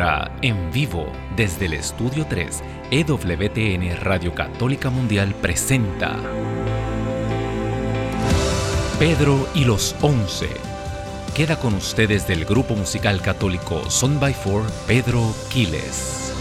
En vivo, desde el Estudio 3, EWTN Radio Católica Mundial presenta Pedro y los Once. Queda con ustedes del grupo musical católico Son by Four, Pedro Quiles.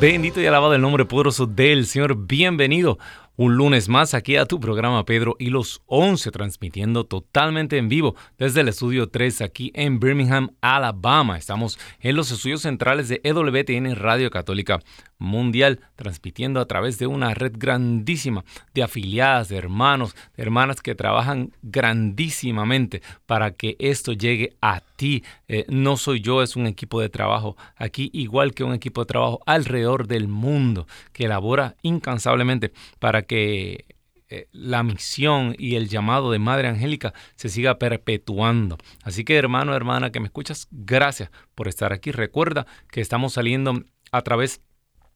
Bendito y alabado el nombre poderoso del Señor. Bienvenido un lunes más aquí a tu programa Pedro y los 11 transmitiendo totalmente en vivo desde el estudio 3 aquí en Birmingham, Alabama. Estamos en los estudios centrales de EWTN Radio Católica Mundial transmitiendo a través de una red grandísima de afiliadas, de hermanos, de hermanas que trabajan grandísimamente para que esto llegue a ti. Eh, no soy yo, es un equipo de trabajo aquí igual que un equipo de trabajo alrededor del mundo que elabora incansablemente para que eh, la misión y el llamado de Madre Angélica se siga perpetuando. Así que hermano, hermana que me escuchas, gracias por estar aquí. Recuerda que estamos saliendo a través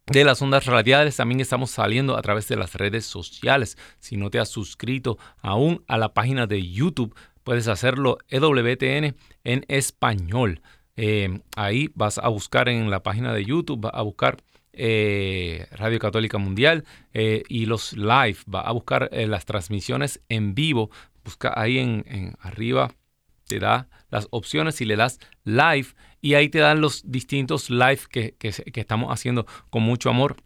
de las ondas radiales, también estamos saliendo a través de las redes sociales. Si no te has suscrito aún a la página de YouTube, puedes hacerlo EWTN en español. Eh, ahí vas a buscar en la página de YouTube, vas a buscar eh, Radio Católica Mundial eh, y los live. Va a buscar las transmisiones en vivo. Busca ahí en, arriba, te da las opciones y le das live y ahí te dan los distintos live que, que estamos haciendo con mucho amor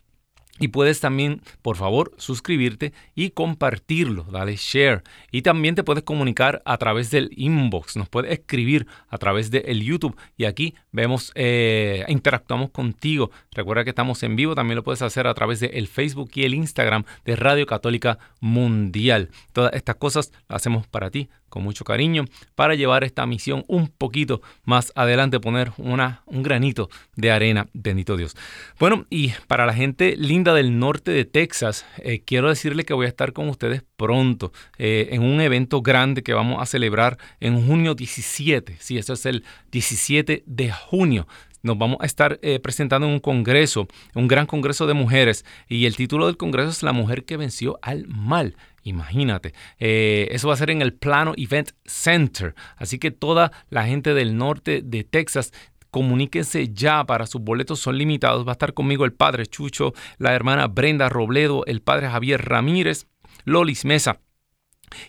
y puedes también, por favor, suscribirte y compartirlo, dale share. Y también te puedes comunicar a través del inbox, nos puedes escribir a través del YouTube y aquí vemos, eh, interactuamos contigo. Recuerda que estamos en vivo, también lo puedes hacer a través del Facebook y el Instagram de Radio Católica Mundial. Todas estas cosas las hacemos para ti con mucho cariño para llevar esta misión un poquito más adelante, poner una, un granito de arena, bendito Dios. Bueno, y para la gente linda del norte de Texas, eh, quiero decirle que voy a estar con ustedes pronto eh, en un evento grande que vamos a celebrar en junio 17. Sí, eso es el 17 de junio nos vamos a estar eh, presentando en un congreso, un gran congreso de mujeres, y el título del congreso es La mujer que venció al mal. Imagínate, eh, eso va a ser en el Plano Event Center. Así que toda la gente del norte de Texas comuníquense ya para sus boletos son limitados. Va a estar conmigo el padre Chucho, la hermana Brenda Robledo, el padre Javier Ramírez, Lolis Mesa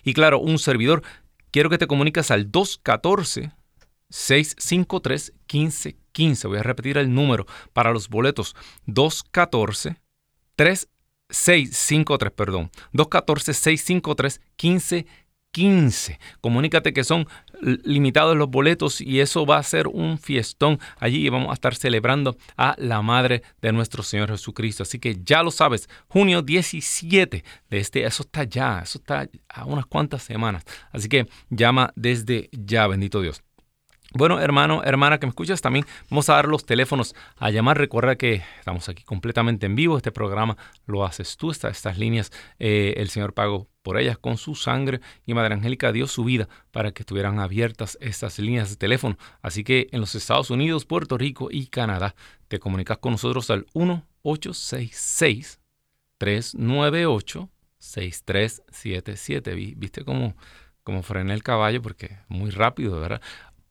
y claro, un servidor. Quiero que te comuniques al 214 653 1515. Voy a repetir el número para los boletos 214 3 653, perdón, 214-653-1515. Comunícate que son limitados los boletos y eso va a ser un fiestón allí vamos a estar celebrando a la Madre de nuestro Señor Jesucristo. Así que ya lo sabes, junio 17 de este, eso está ya, eso está a unas cuantas semanas. Así que llama desde ya, bendito Dios. Bueno, hermano, hermana que me escuchas, también vamos a dar los teléfonos a llamar. Recuerda que estamos aquí completamente en vivo. Este programa lo haces tú, estas líneas, eh, el Señor pagó por ellas con su sangre y Madre Angélica dio su vida para que estuvieran abiertas estas líneas de teléfono. Así que en los Estados Unidos, Puerto Rico y Canadá, te comunicas con nosotros al 1866 398 6377. ¿Viste cómo, cómo frené el caballo? Porque muy rápido, ¿verdad?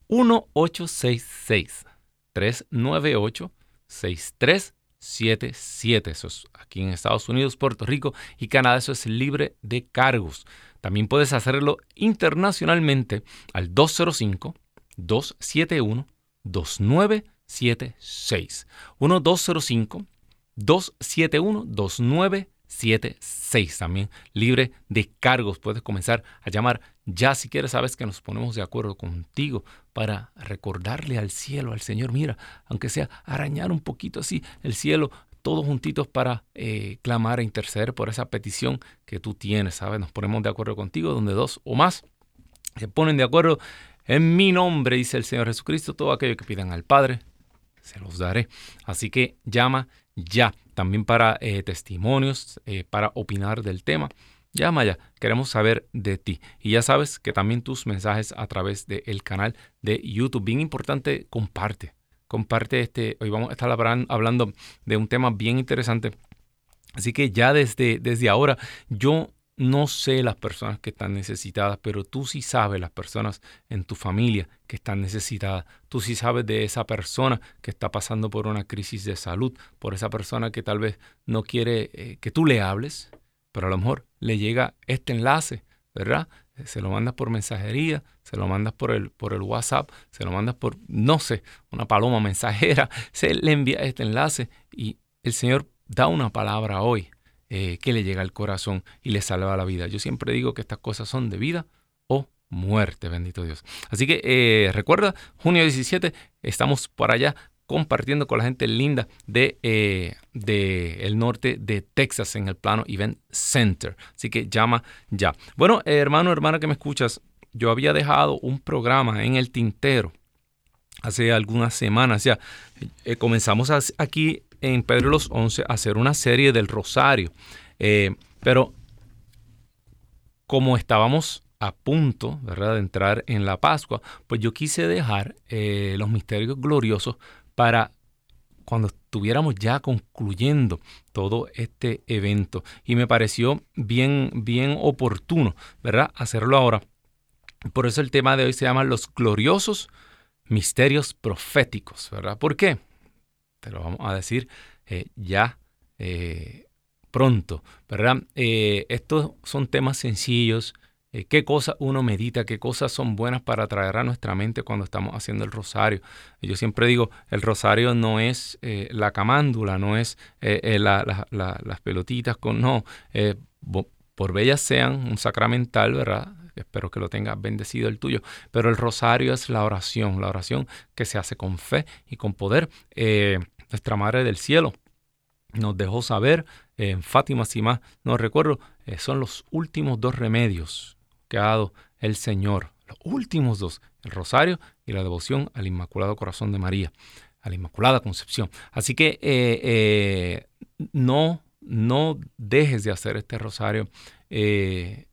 1-866-398-6377. Eso es aquí en Estados Unidos, Puerto Rico y Canadá. Eso es libre de cargos. También puedes hacerlo internacionalmente al 205-271-2976. 1-205-271-2976. 76 también libre de cargos. Puedes comenzar a llamar ya si quieres, sabes que nos ponemos de acuerdo contigo para recordarle al cielo, al Señor, mira, aunque sea arañar un poquito así el cielo, todos juntitos para eh, clamar e interceder por esa petición que tú tienes, ¿sabes? Nos ponemos de acuerdo contigo, donde dos o más se ponen de acuerdo en mi nombre, dice el Señor Jesucristo, todo aquello que pidan al Padre, se los daré. Así que llama ya, también para eh, testimonios, eh, para opinar del tema. Ya, queremos saber de ti. Y ya sabes que también tus mensajes a través del canal de YouTube. Bien importante, comparte. Comparte este. Hoy vamos a estar hablando de un tema bien interesante. Así que ya desde, desde ahora yo no sé las personas que están necesitadas, pero tú sí sabes las personas en tu familia que están necesitadas. Tú sí sabes de esa persona que está pasando por una crisis de salud, por esa persona que tal vez no quiere eh, que tú le hables, pero a lo mejor le llega este enlace, ¿verdad? Se lo mandas por mensajería, se lo mandas por el, por el WhatsApp, se lo mandas por, no sé, una paloma mensajera, se le envía este enlace y el Señor da una palabra hoy eh, que le llega al corazón y le salva la vida. Yo siempre digo que estas cosas son de vida o muerte, bendito Dios. Así que eh, recuerda, junio 17, estamos por allá compartiendo con la gente linda de, eh, de, el norte de Texas en el plano Event Center. Así que llama ya. Bueno, hermano, hermana que me escuchas, yo había dejado un programa en el tintero hace algunas semanas. Ya comenzamos aquí en Pedro los Once hacer una serie del Rosario. Eh, pero como estábamos a punto de entrar en la Pascua, pues yo quise dejar eh, los misterios gloriosos para cuando estuviéramos ya concluyendo todo este evento. Y me pareció bien, bien oportuno, ¿verdad? Hacerlo ahora. Por eso el tema de hoy se llama los gloriosos misterios proféticos, ¿verdad? ¿Por qué? te lo vamos a decir eh, ya eh, pronto, ¿verdad? Eh, estos son temas sencillos. ¿Qué cosas uno medita? ¿Qué cosas son buenas para traer a nuestra mente cuando estamos haciendo el rosario? Yo siempre digo, el rosario no es la camándula, no es las pelotitas con... No, por bellas sean, un sacramental, ¿verdad? espero que lo tengas bendecido el tuyo, pero el rosario es la oración, la oración que se hace con fe y con poder. Eh, nuestra Madre del Cielo nos dejó saber en Fátima, si más no recuerdo, eh, son los últimos dos remedios que ha dado el Señor, los últimos dos, el rosario y la devoción al Inmaculado Corazón de María, a la Inmaculada Concepción. Así que eh, no, no dejes de hacer este rosario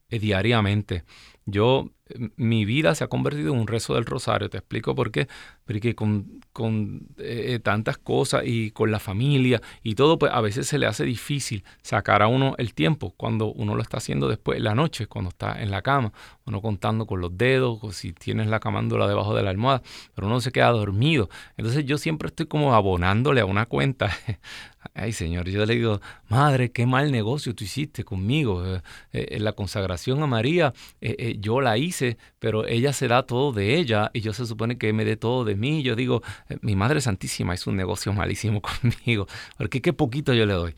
diariamente. Yo, mi vida se ha convertido en un rezo del rosario. Te explico por qué. Porque con, con eh, tantas cosas y con la familia y todo, pues a veces se le hace difícil sacar a uno el tiempo cuando uno lo está haciendo después en la noche, cuando está en la cama, uno contando con los dedos, o si tienes la camándula debajo de la almohada, pero uno se queda dormido. Entonces yo siempre estoy como abonándole a una cuenta Ay, Señor, yo le digo, Madre, qué mal negocio tú hiciste conmigo. Eh, eh, la consagración a María, eh, yo la hice, pero ella se da todo de ella y yo se supone que me dé todo de mí. Yo digo, mi Madre Santísima es un negocio malísimo conmigo, porque qué poquito yo le doy.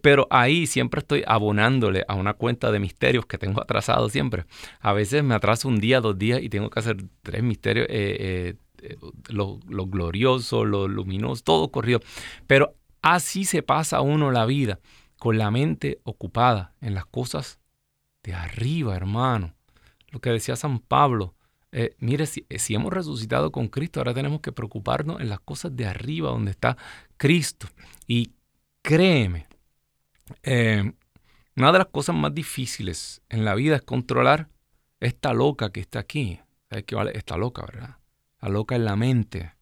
pero ahí siempre estoy abonándole a una cuenta de misterios que tengo atrasado siempre. A veces me atraso un día, dos días y tengo que hacer tres misterios. lo, lo glorioso, lo luminoso, todo corrido. Pero Así se pasa uno la vida, con la mente ocupada en las cosas de arriba, hermano. Lo que decía San Pablo, eh, mire, si, hemos resucitado con Cristo, ahora tenemos que preocuparnos en las cosas de arriba, donde está Cristo. Y créeme, eh, una de las cosas más difíciles en la vida es controlar esta loca que está aquí. ¿Sabes qué vale? Esta loca, ¿verdad? La loca en la mente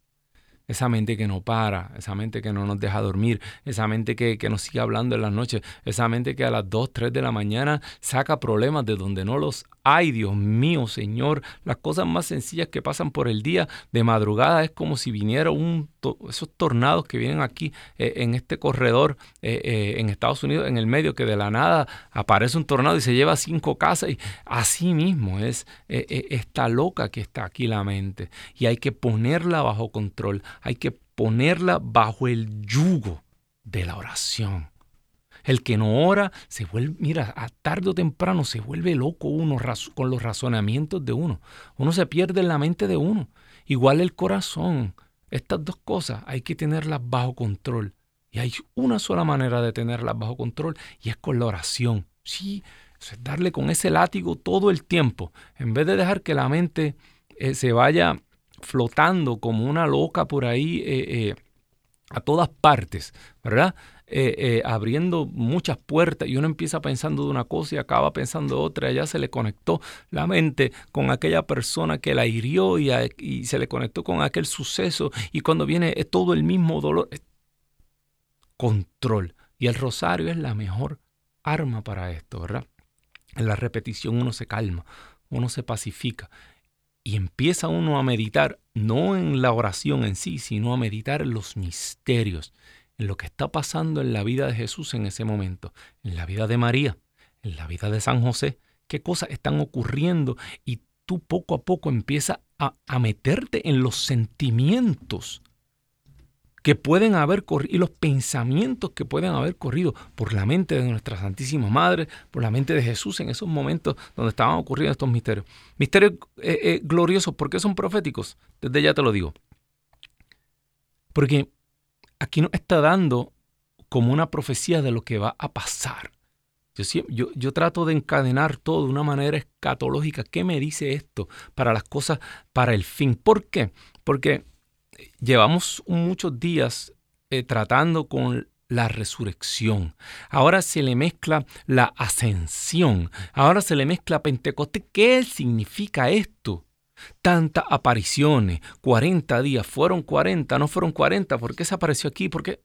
esa mente que no para, esa mente que no nos deja dormir, esa mente que, nos sigue hablando en las noches, esa mente que a las 2, 3 de la mañana saca problemas de donde no los hay, Dios mío, Señor. Las cosas más sencillas que pasan por el día de madrugada es como si viniera un, esos tornados que vienen aquí eh, en este corredor eh, eh, en Estados Unidos, en el medio, que de la nada aparece un tornado y se lleva cinco casas. Y así mismo es esta loca que está aquí la mente. Y hay que ponerla bajo control hay que ponerla bajo el yugo de la oración. El que no ora se vuelve, mira, a tarde o temprano se vuelve loco uno con los razonamientos de uno. Uno se pierde en la mente de uno. Igual el corazón. Estas dos cosas hay que tenerlas bajo control. Y hay una sola manera de tenerlas bajo control y es con la oración. Sí, es darle con ese látigo todo el tiempo. En vez de dejar que la mente eh, se vaya flotando como una loca por ahí eh, eh, a todas partes, ¿verdad? Eh, abriendo muchas puertas y uno empieza pensando de una cosa y acaba pensando de otra. Ya se le conectó la mente con aquella persona que la hirió y, y se le conectó con aquel suceso y cuando viene es todo el mismo dolor. Control. Y el rosario es la mejor arma para esto, ¿verdad? En la repetición uno se calma, uno se pacifica y empieza uno a meditar, no en la oración en sí, sino a meditar los misterios, en lo que está pasando en la vida de Jesús en ese momento, en la vida de María, en la vida de San José, qué cosas están ocurriendo y tú poco a poco empiezas a, a meterte en los sentimientos que pueden haber corrido y los pensamientos que pueden haber corrido por la mente de nuestra Santísima Madre, por la mente de Jesús en esos momentos donde estaban ocurriendo estos misterios. Misterios eh, eh, gloriosos, ¿por qué son proféticos? Desde ya te lo digo. Porque aquí nos está dando como una profecía de lo que va a pasar. Yo, yo, trato de encadenar todo de una manera escatológica. ¿Qué me dice esto para las cosas, para el fin? ¿Por qué? Porque llevamos muchos días eh, tratando con la resurrección. Ahora se le mezcla la ascensión. Ahora se le mezcla Pentecostés. ¿Qué significa esto? Tantas apariciones, 40 días, fueron 40, no fueron 40, ¿por qué se apareció aquí? Porque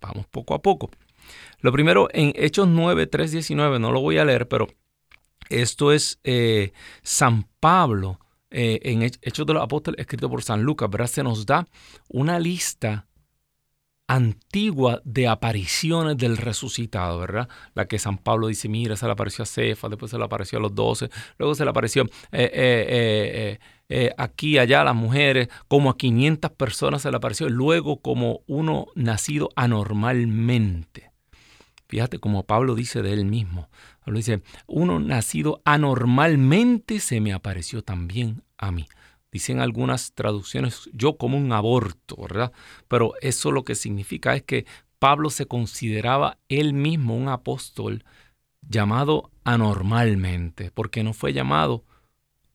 vamos poco a poco. Lo primero, en Hechos 9, 3, 19, no lo voy a leer, pero esto es eh, San Pablo eh, en Hechos de los Apóstoles, escrito por San Lucas, ¿verdad? Se nos da una lista antigua de apariciones del resucitado, ¿verdad? La que San Pablo dice, mira, se le apareció a Cefa, después se le apareció a los doce, luego se le apareció eh, eh, aquí, allá a las mujeres, como a 500 personas se le apareció, luego como uno nacido anormalmente. Fíjate como Pablo dice de él mismo, Pablo dice, uno nacido anormalmente se me apareció también a mí. Dicen algunas traducciones, yo como un aborto, ¿verdad? Pero eso lo que significa es que Pablo se consideraba él mismo un apóstol llamado anormalmente, porque no fue llamado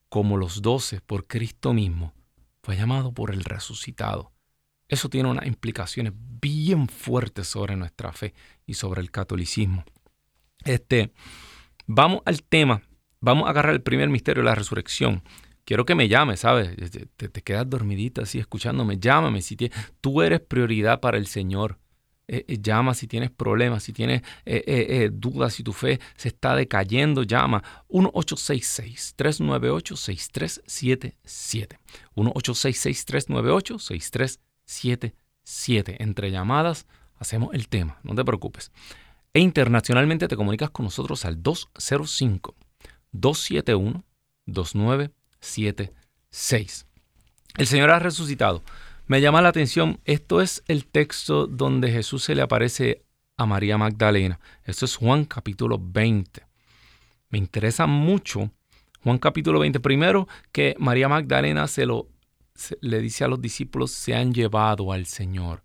como los doce por Cristo mismo, fue llamado por el resucitado. Eso tiene unas implicaciones bien fuertes sobre nuestra fe y sobre el catolicismo. Este, vamos al tema. Vamos a agarrar el primer misterio de la resurrección. Quiero que me llames, ¿sabes? Te, quedas dormidita así escuchándome. Llámame si tú eres prioridad para el Señor. Eh, eh, llama si tienes problemas, si tienes eh, dudas, si tu fe se está decayendo, llama 1-866-398-6377. 1-866-398-6377. Entre llamadas hacemos el tema, no te preocupes. E internacionalmente te comunicas con nosotros al 205-271-2976. El Señor ha resucitado. Me llama la atención, esto es el texto donde Jesús se le aparece a María Magdalena. Esto es Juan capítulo 20. Me interesa mucho Juan capítulo 20. Primero que María Magdalena se lo le dice a los discípulos, se han llevado al Señor.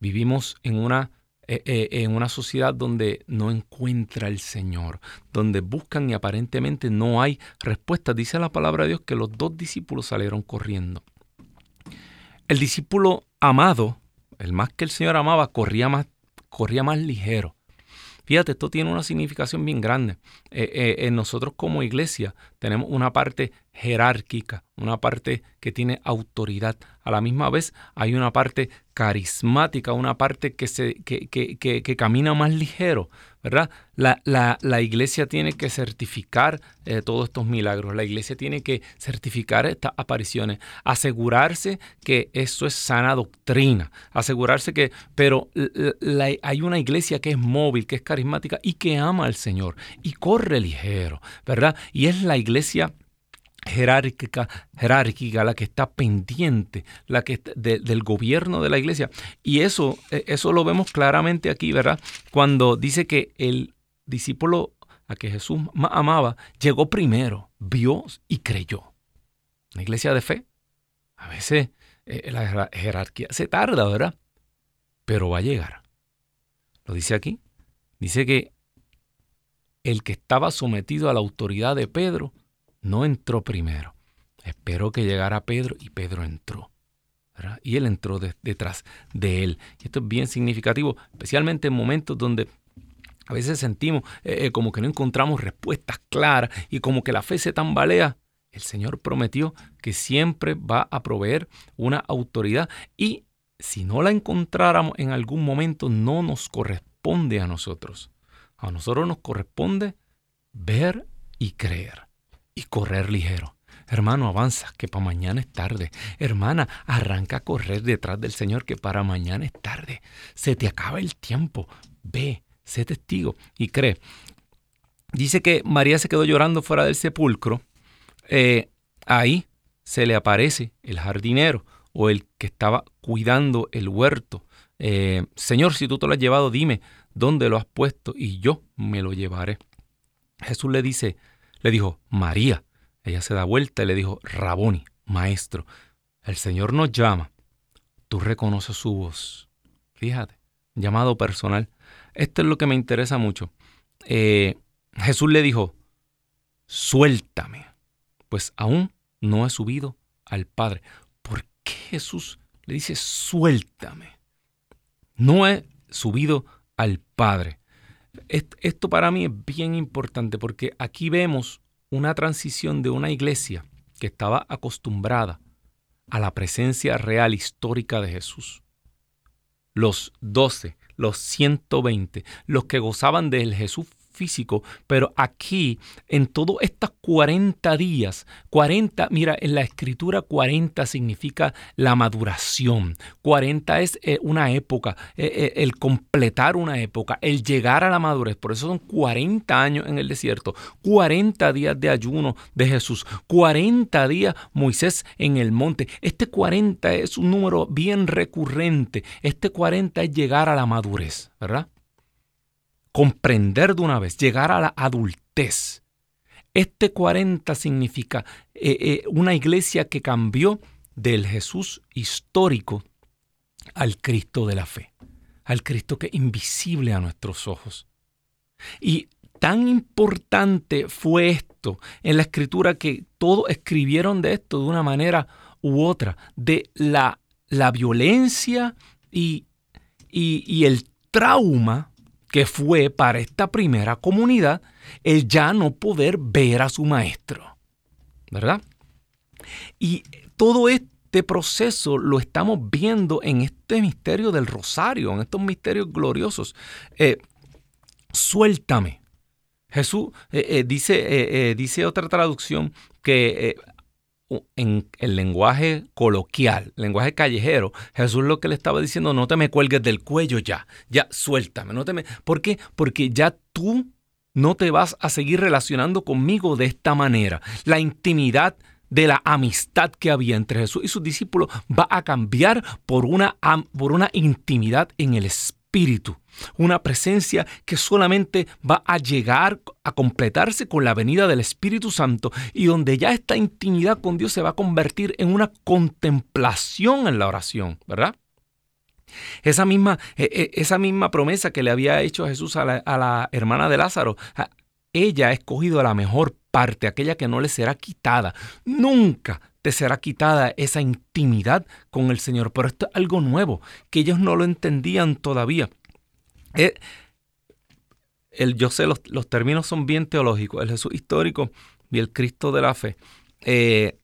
Vivimos en una eh, eh, en una sociedad donde no encuentra el Señor, donde buscan y aparentemente no hay respuesta. Dice la palabra de Dios que los dos discípulos salieron corriendo. El discípulo amado, el más que el Señor amaba, corría más, corría más ligero. Fíjate, esto tiene una significación bien grande. Eh, en nosotros como iglesia tenemos una parte jerárquica, una parte que tiene autoridad. A la misma vez hay una parte carismática, una parte que, se, que, que, que camina más ligero, ¿verdad? La, la, la iglesia tiene que certificar eh, todos estos milagros, la iglesia tiene que certificar estas apariciones, asegurarse que eso es sana doctrina, asegurarse que, pero hay una iglesia que es móvil, que es carismática y que ama al Señor y corre ligero, ¿verdad? Y es la iglesia jerárquica, jerárquica, la que está pendiente, la que del gobierno de la iglesia. Y eso, eh, eso lo vemos claramente aquí, ¿verdad? Cuando dice que el discípulo a que Jesús amaba llegó primero, vio y creyó. La iglesia de fe, a veces eh, la jerarquía se tarda, ¿verdad? Pero va a llegar. Lo dice aquí. Dice que el que estaba sometido a la autoridad de Pedro, no entró primero. Esperó que llegara Pedro y Pedro entró. Y él entró detrás de él. Y esto es bien significativo, especialmente en momentos donde a veces sentimos eh, eh, como que no encontramos respuestas claras y como que la fe se tambalea. El Señor prometió que siempre va a proveer una autoridad y si no la encontráramos en algún momento no nos corresponde a nosotros. A nosotros nos corresponde ver y creer y correr ligero. Hermano, avanza, que para mañana es tarde. Hermana, arranca a correr detrás del Señor, que para mañana es tarde. Se te acaba el tiempo. Ve, sé testigo y cree. Dice que María se quedó llorando fuera del sepulcro. Eh, ahí se le aparece el jardinero o el que estaba cuidando el huerto. Eh, Señor, si tú te lo has llevado, dime dónde lo has puesto y yo me lo llevaré. Jesús le dice, le dijo, María. Ella se da vuelta y le dijo, Raboni, maestro, el Señor nos llama. Tú reconoces su voz. Fíjate, llamado personal. Esto es lo que me interesa mucho. Eh, Jesús le dijo, suéltame, pues aún no he subido al Padre. ¿Por qué Jesús le dice, suéltame? No he subido al Padre. Esto para mí es bien importante porque aquí vemos una transición de una iglesia que estaba acostumbrada a la presencia real histórica de Jesús. Los doce, los 120, los que gozaban del Jesús físico, pero aquí, en todos estos 40 días, 40, mira, en la escritura 40 significa la maduración, 40 es eh, una época, eh, eh, el completar una época, el llegar a la madurez, por eso son 40 años en el desierto, 40 días de ayuno de Jesús, 40 días Moisés en el monte, este 40 es un número bien recurrente, este 40 es llegar a la madurez, ¿verdad? Comprender de una vez, llegar a la adultez. Este 40 significa eh, eh, una iglesia que cambió del Jesús histórico al Cristo de la fe, al Cristo que es invisible a nuestros ojos. Y tan importante fue esto en la escritura que todos escribieron de esto de una manera u otra, de la, la violencia y, y el trauma que fue para esta primera comunidad el ya no poder ver a su maestro. ¿Verdad? Y todo este proceso lo estamos viendo en este misterio del rosario, en estos misterios gloriosos. Eh, suéltame. Jesús eh, eh, dice, dice otra traducción que en el lenguaje coloquial, lenguaje callejero, Jesús lo que le estaba diciendo, no te me cuelgues del cuello ya, ya suéltame, no te me... ¿Por qué? Porque ya tú no te vas a seguir relacionando conmigo de esta manera. La intimidad de la amistad que había entre Jesús y sus discípulos va a cambiar por una, por una intimidad en el Espíritu una presencia que solamente va a llegar a completarse con la venida del Espíritu Santo y donde ya esta intimidad con Dios se va a convertir en una contemplación en la oración, ¿verdad? Esa misma, e, e, esa misma promesa que le había hecho Jesús a la, a la hermana de Lázaro, ella ha escogido la mejor parte, aquella que no le será quitada. Nunca te será quitada esa intimidad con el Señor. Pero esto es algo nuevo, que ellos no lo entendían todavía. Eh, el, yo sé, los, términos son bien teológicos, el Jesús histórico y el Cristo de la fe. Eh,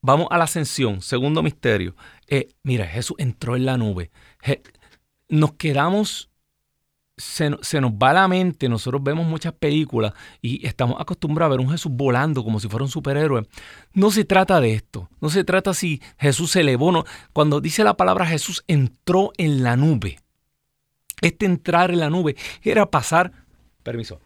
vamos a la ascensión, segundo misterio. Eh, mira, Jesús entró en la nube. nos quedamos, se, se, nos va la mente, nosotros vemos muchas películas y estamos acostumbrados a ver un Jesús volando como si fuera un superhéroe. No se trata de esto, no se trata si Jesús se elevó. No. Cuando dice la palabra Jesús entró en la nube. Este entrar en la nube era pasar, permiso,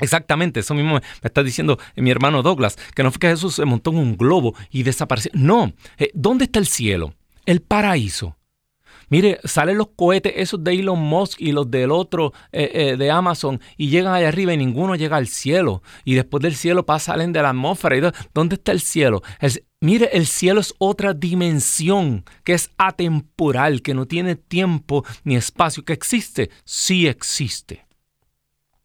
Exactamente, eso mismo me está diciendo mi hermano Douglas, que no fue que Jesús se montó en un globo y desapareció. No, eh, ¿dónde está el cielo? El paraíso. Mire, salen los cohetes esos de Elon Musk y los del otro eh, eh, de Amazon y llegan allá arriba y ninguno llega al cielo. Y después del cielo salen de la atmósfera. Y ¿Dónde está el cielo? mire, el cielo es otra dimensión que es atemporal, que no tiene tiempo ni espacio, que existe. Sí existe.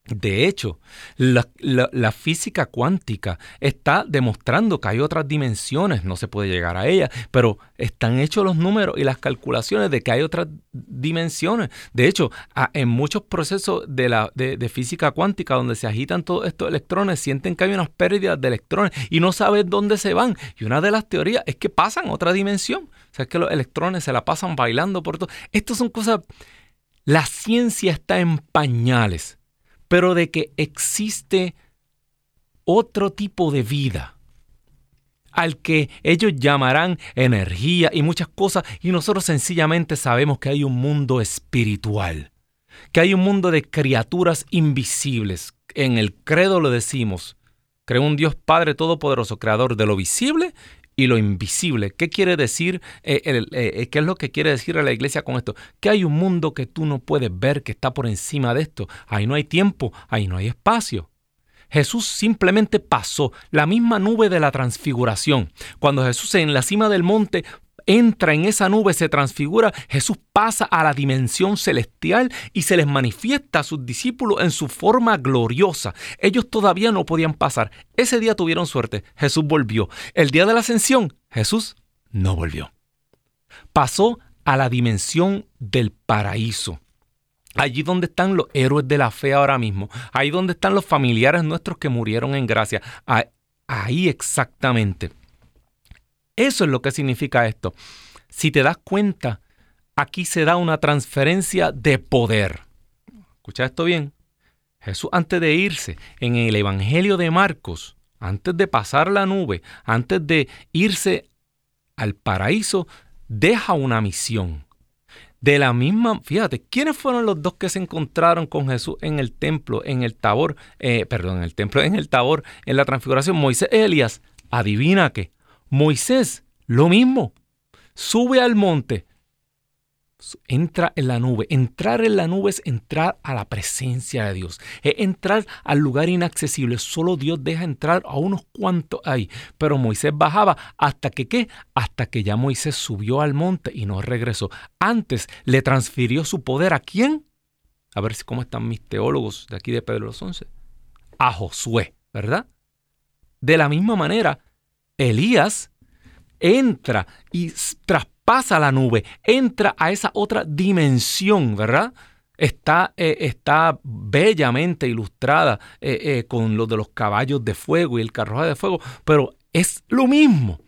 De hecho, la, física cuántica está demostrando que hay otras dimensiones, no se puede llegar a ellas, pero están hechos los números y las calculaciones de que hay otras dimensiones. De hecho, en muchos procesos de, la, de, física cuántica donde se agitan todos estos electrones, sienten que hay unas pérdidas de electrones y no saben dónde se van. Y una de las teorías es que pasan a otra dimensión. O sea, es que los electrones se la pasan bailando por todo. Estas son cosas la ciencia está en pañales, pero de que existe otro tipo de vida al que ellos llamarán energía y muchas cosas, y nosotros sencillamente sabemos que hay un mundo espiritual, que hay un mundo de criaturas invisibles. En el credo lo decimos, creo un Dios Padre Todopoderoso, creador de lo visible y lo invisible. ¿Qué quiere decir? Eh, eh, ¿Qué es lo que quiere decir a la iglesia con esto? Que hay un mundo que tú no puedes ver, que está por encima de esto. Ahí no hay tiempo, ahí no hay espacio. Jesús simplemente pasó la misma nube de la transfiguración. Cuando Jesús en la cima del monte entra en esa nube, se transfigura, Jesús pasa a la dimensión celestial y se les manifiesta a sus discípulos en su forma gloriosa. Ellos todavía no podían pasar. Ese día tuvieron suerte, Jesús volvió. El día de la ascensión, Jesús no volvió. Pasó a la dimensión del paraíso. Allí donde están los héroes de la fe ahora mismo. Ahí donde están los familiares nuestros que murieron en gracia. Ahí exactamente. Eso es lo que significa esto. Si te das cuenta, aquí se da una transferencia de poder. Escucha esto bien. Jesús antes de irse en el Evangelio de Marcos, antes de pasar la nube, antes de irse al paraíso, deja una misión. De la misma, fíjate, ¿quiénes fueron los dos que se encontraron con Jesús en el templo, en el Tabor, eh, perdón, en el templo, en el Tabor, en la transfiguración? Moisés y Elías. Adivina qué. Moisés, lo mismo. Sube al monte, entra en la nube. Entrar en la nube es entrar a la presencia de Dios. Es entrar al lugar inaccesible. Solo Dios deja entrar a unos cuantos ahí. Pero Moisés bajaba hasta que qué? Hasta que ya Moisés subió al monte y no regresó. Antes le transfirió su poder a quién? A ver cómo están mis teólogos de aquí de Pedro los Once. A Josué, ¿verdad? De la misma manera, Elías entra y traspasa la nube, entra a esa otra dimensión, ¿verdad? Está, eh, está bellamente ilustrada eh, eh, con lo de los caballos de fuego y el carruaje de fuego, pero es lo mismo.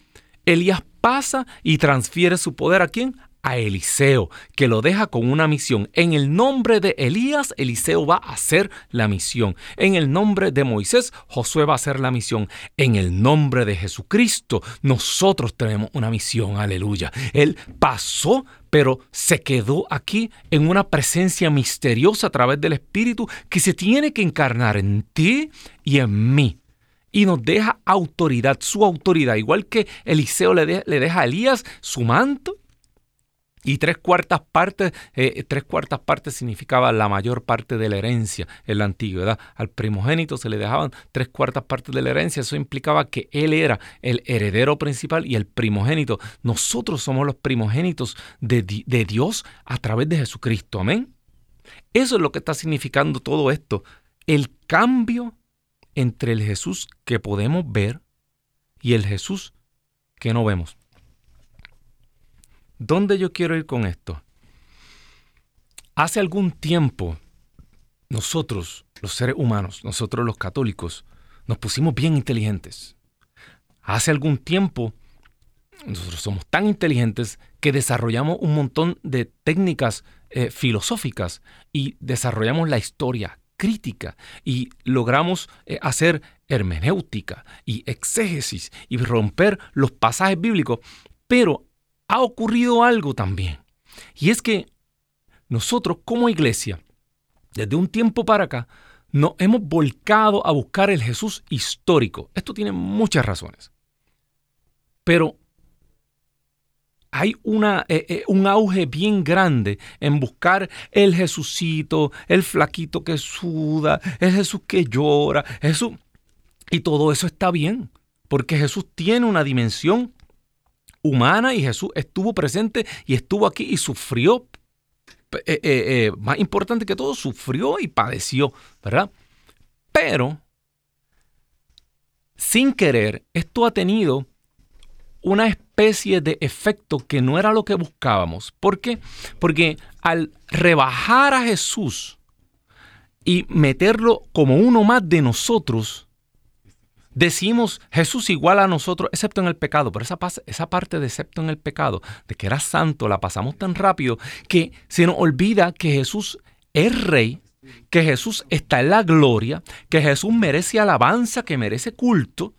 Elías pasa y transfiere su poder a quién? A Eliseo, que lo deja con una misión. En el nombre de Elías, Eliseo va a hacer la misión. En el nombre de Moisés, Josué va a hacer la misión. En el nombre de Jesucristo, nosotros tenemos una misión. Aleluya. Él pasó pero se quedó aquí en una presencia misteriosa a través del Espíritu que se tiene que encarnar en ti y en mí. Y nos deja autoridad, su autoridad, igual que Eliseo le, le deja a Elías su manto y tres cuartas partes, eh, tres cuartas partes significaba la mayor parte de la herencia en la antigüedad. Al primogénito se le dejaban tres cuartas partes de la herencia. Eso implicaba que él era el heredero principal y el primogénito. Nosotros somos los primogénitos de, de Dios a través de Jesucristo. Amén. Eso es lo que está significando todo esto. El cambio entre el Jesús que podemos ver y el Jesús que no vemos. ¿Dónde yo quiero ir con esto? Hace algún tiempo, nosotros, los seres humanos, nosotros los católicos, nos pusimos bien inteligentes. Hace algún tiempo, nosotros somos tan inteligentes que desarrollamos un montón de técnicas eh, filosóficas y desarrollamos la historia crítica y logramos eh, hacer hermenéutica y exégesis y romper los pasajes bíblicos, pero ha ocurrido algo también. Y es que nosotros como iglesia, desde un tiempo para acá, nos hemos volcado a buscar el Jesús histórico. Esto tiene muchas razones. Pero hay una, eh, eh, un auge bien grande en buscar el Jesucito, el flaquito que suda, el Jesús que llora, Jesús. Y todo eso está bien, porque Jesús tiene una dimensión humana y Jesús estuvo presente y estuvo aquí y sufrió. Eh, eh, eh, más importante que todo, sufrió y padeció, ¿verdad? Pero, sin querer, esto ha tenido una especie de efecto que no era lo que buscábamos. ¿Por qué? Porque al rebajar a Jesús y meterlo como uno más de nosotros, decimos Jesús igual a nosotros, excepto en el pecado, pero esa, esa parte de excepto en el pecado, de que era santo, la pasamos tan rápido que se nos olvida que Jesús es rey, que Jesús está en la gloria, que Jesús merece alabanza, que merece culto,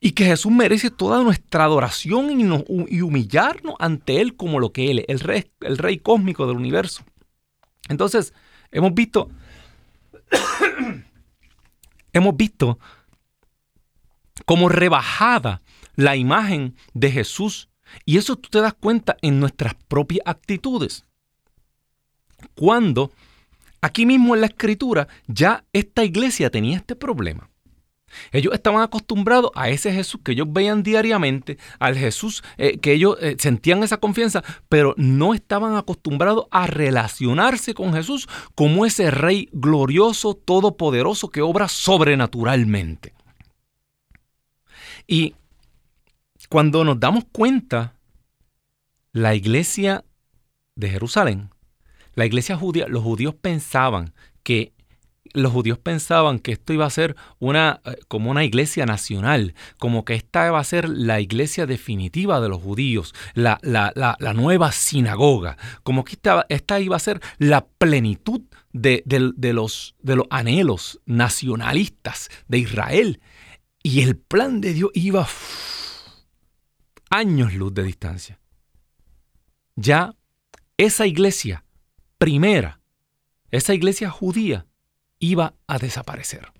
y que Jesús merece toda nuestra adoración y, humillarnos ante Él como lo que Él es, el rey, el rey cósmico del universo. Entonces, hemos visto, hemos visto como rebajada la imagen de Jesús. Y eso tú te das cuenta en nuestras propias actitudes. Cuando aquí mismo en la escritura ya esta iglesia tenía este problema. Ellos estaban acostumbrados a ese Jesús que ellos veían diariamente, al Jesús eh, que ellos eh, sentían esa confianza, pero no estaban acostumbrados a relacionarse con Jesús como ese Rey glorioso, todopoderoso que obra sobrenaturalmente. Y cuando nos damos cuenta, la iglesia de Jerusalén, la iglesia judía, los judíos pensaban que los judíos pensaban que esto iba a ser una, eh, como una iglesia nacional, como que esta iba a ser la iglesia definitiva de los judíos, la, la, nueva sinagoga, como que esta, esta, iba a ser la plenitud de, los, de los anhelos nacionalistas de Israel. Y el plan de Dios iba años luz de distancia. Ya esa iglesia primera, esa iglesia judía, iba a desaparecer.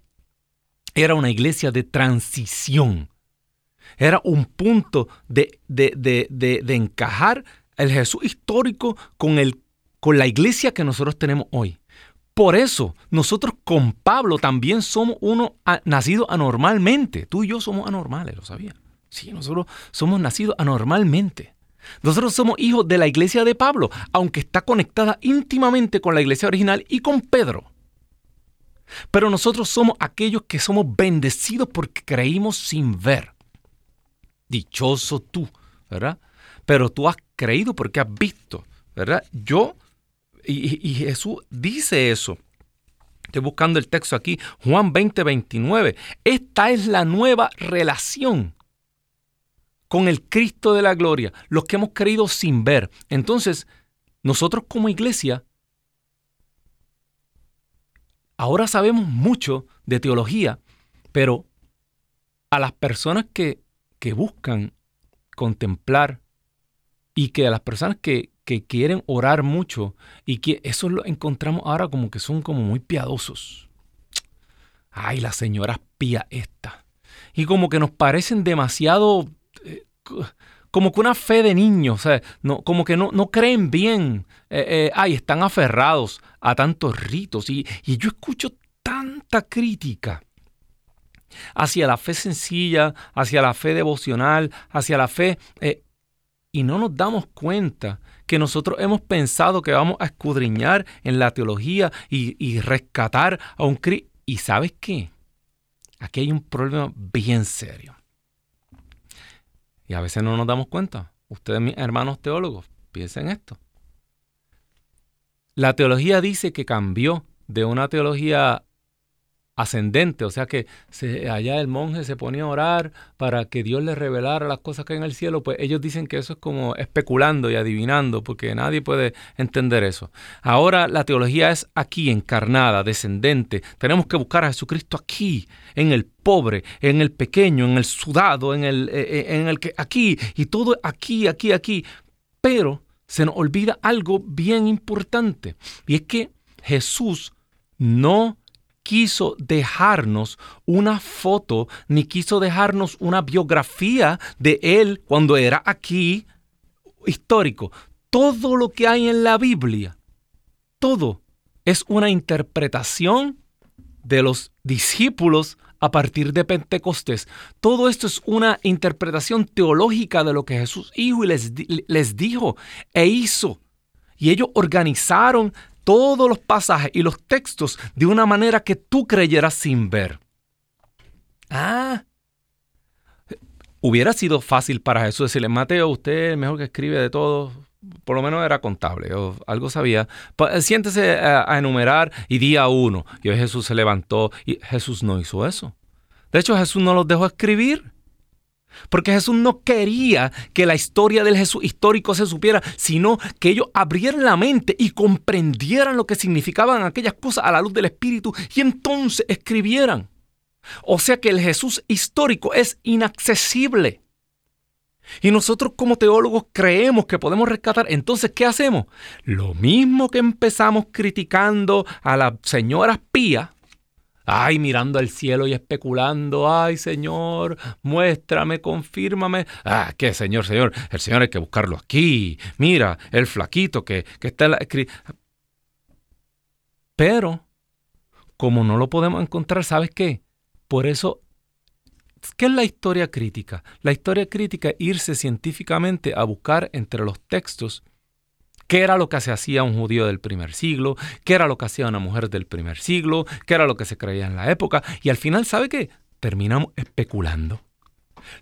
Era una iglesia de transición. Era un punto de, de, encajar el Jesús histórico con, el, con la iglesia que nosotros tenemos hoy. Por eso, nosotros con Pablo también somos uno nacido anormalmente. Tú y yo somos anormales, ¿lo sabía? Sí, nosotros somos nacidos anormalmente. Nosotros somos hijos de la iglesia de Pablo, aunque está conectada íntimamente con la iglesia original y con Pedro. Pero nosotros somos aquellos que somos bendecidos porque creímos sin ver. Dichoso tú, ¿verdad? Pero tú has creído porque has visto, ¿verdad? Yo, y, Jesús dice eso. Estoy buscando el texto aquí, Juan 20, 29. Esta es la nueva relación con el Cristo de la gloria, los que hemos creído sin ver. Entonces, nosotros como iglesia Ahora sabemos mucho de teología, pero a las personas que, buscan contemplar y que a las personas que, quieren orar mucho y que eso lo encontramos ahora como que son como muy piadosos. Ay, las señoras pía esta. Y como que nos parecen demasiado eh, como que una fe de niños, no, como que no, no creen bien, eh, eh, ay, están aferrados a tantos ritos. Y, yo escucho tanta crítica hacia la fe sencilla, hacia la fe devocional, hacia la fe... Y no nos damos cuenta que nosotros hemos pensado que vamos a escudriñar en la teología y, y rescatar a un Cristo. ¿Y sabes qué? Aquí hay un problema bien serio. Y a veces no nos damos cuenta. Ustedes, mis hermanos teólogos, piensen esto. La teología dice que cambió de una teología ascendente, o sea que allá el monje se ponía a orar para que Dios le revelara las cosas que hay en el cielo, pues ellos dicen que eso es como especulando y adivinando, porque nadie puede entender eso. Ahora la teología es aquí, encarnada, descendente. Tenemos que buscar a Jesucristo aquí, en el pobre, en el pequeño, en el sudado, en el, eh, eh, en el que aquí, y todo aquí, aquí, aquí. Pero se nos olvida algo bien importante, y es que Jesús no quiso dejarnos una foto ni quiso dejarnos una biografía de él cuando era aquí histórico. Todo lo que hay en la Biblia, todo es una interpretación de los discípulos a partir de Pentecostés. Todo esto es una interpretación teológica de lo que Jesús dijo y les, les dijo e hizo. Y ellos organizaron todos los pasajes y los textos de una manera que tú creyeras sin ver. Ah, hubiera sido fácil para Jesús decirle, Mateo, usted es el mejor que escribe de todos, por lo menos era contable o algo sabía. Siéntese a, enumerar y día uno. Y hoy Jesús se levantó y Jesús no hizo eso. De hecho, Jesús no los dejó escribir. Porque Jesús no quería que la historia del Jesús histórico se supiera, sino que ellos abrieran la mente y comprendieran lo que significaban aquellas cosas a la luz del Espíritu y entonces escribieran. O sea que el Jesús histórico es inaccesible. Y nosotros como teólogos creemos que podemos rescatar. Entonces, ¿qué hacemos? Lo mismo que empezamos criticando a las señoras pías, Ay, mirando al cielo y especulando, ay Señor, muéstrame, confírmame. Ah, ¿qué Señor, Señor? El Señor hay que buscarlo aquí. Mira, el flaquito que, que está en la... Pero, como no lo podemos encontrar, ¿sabes qué? Por eso, ¿qué es la historia crítica? La historia crítica es irse científicamente a buscar entre los textos qué era lo que se hacía un judío del primer siglo, qué era lo que hacía una mujer del primer siglo, qué era lo que se creía en la época, y al final, ¿sabe qué? Terminamos especulando.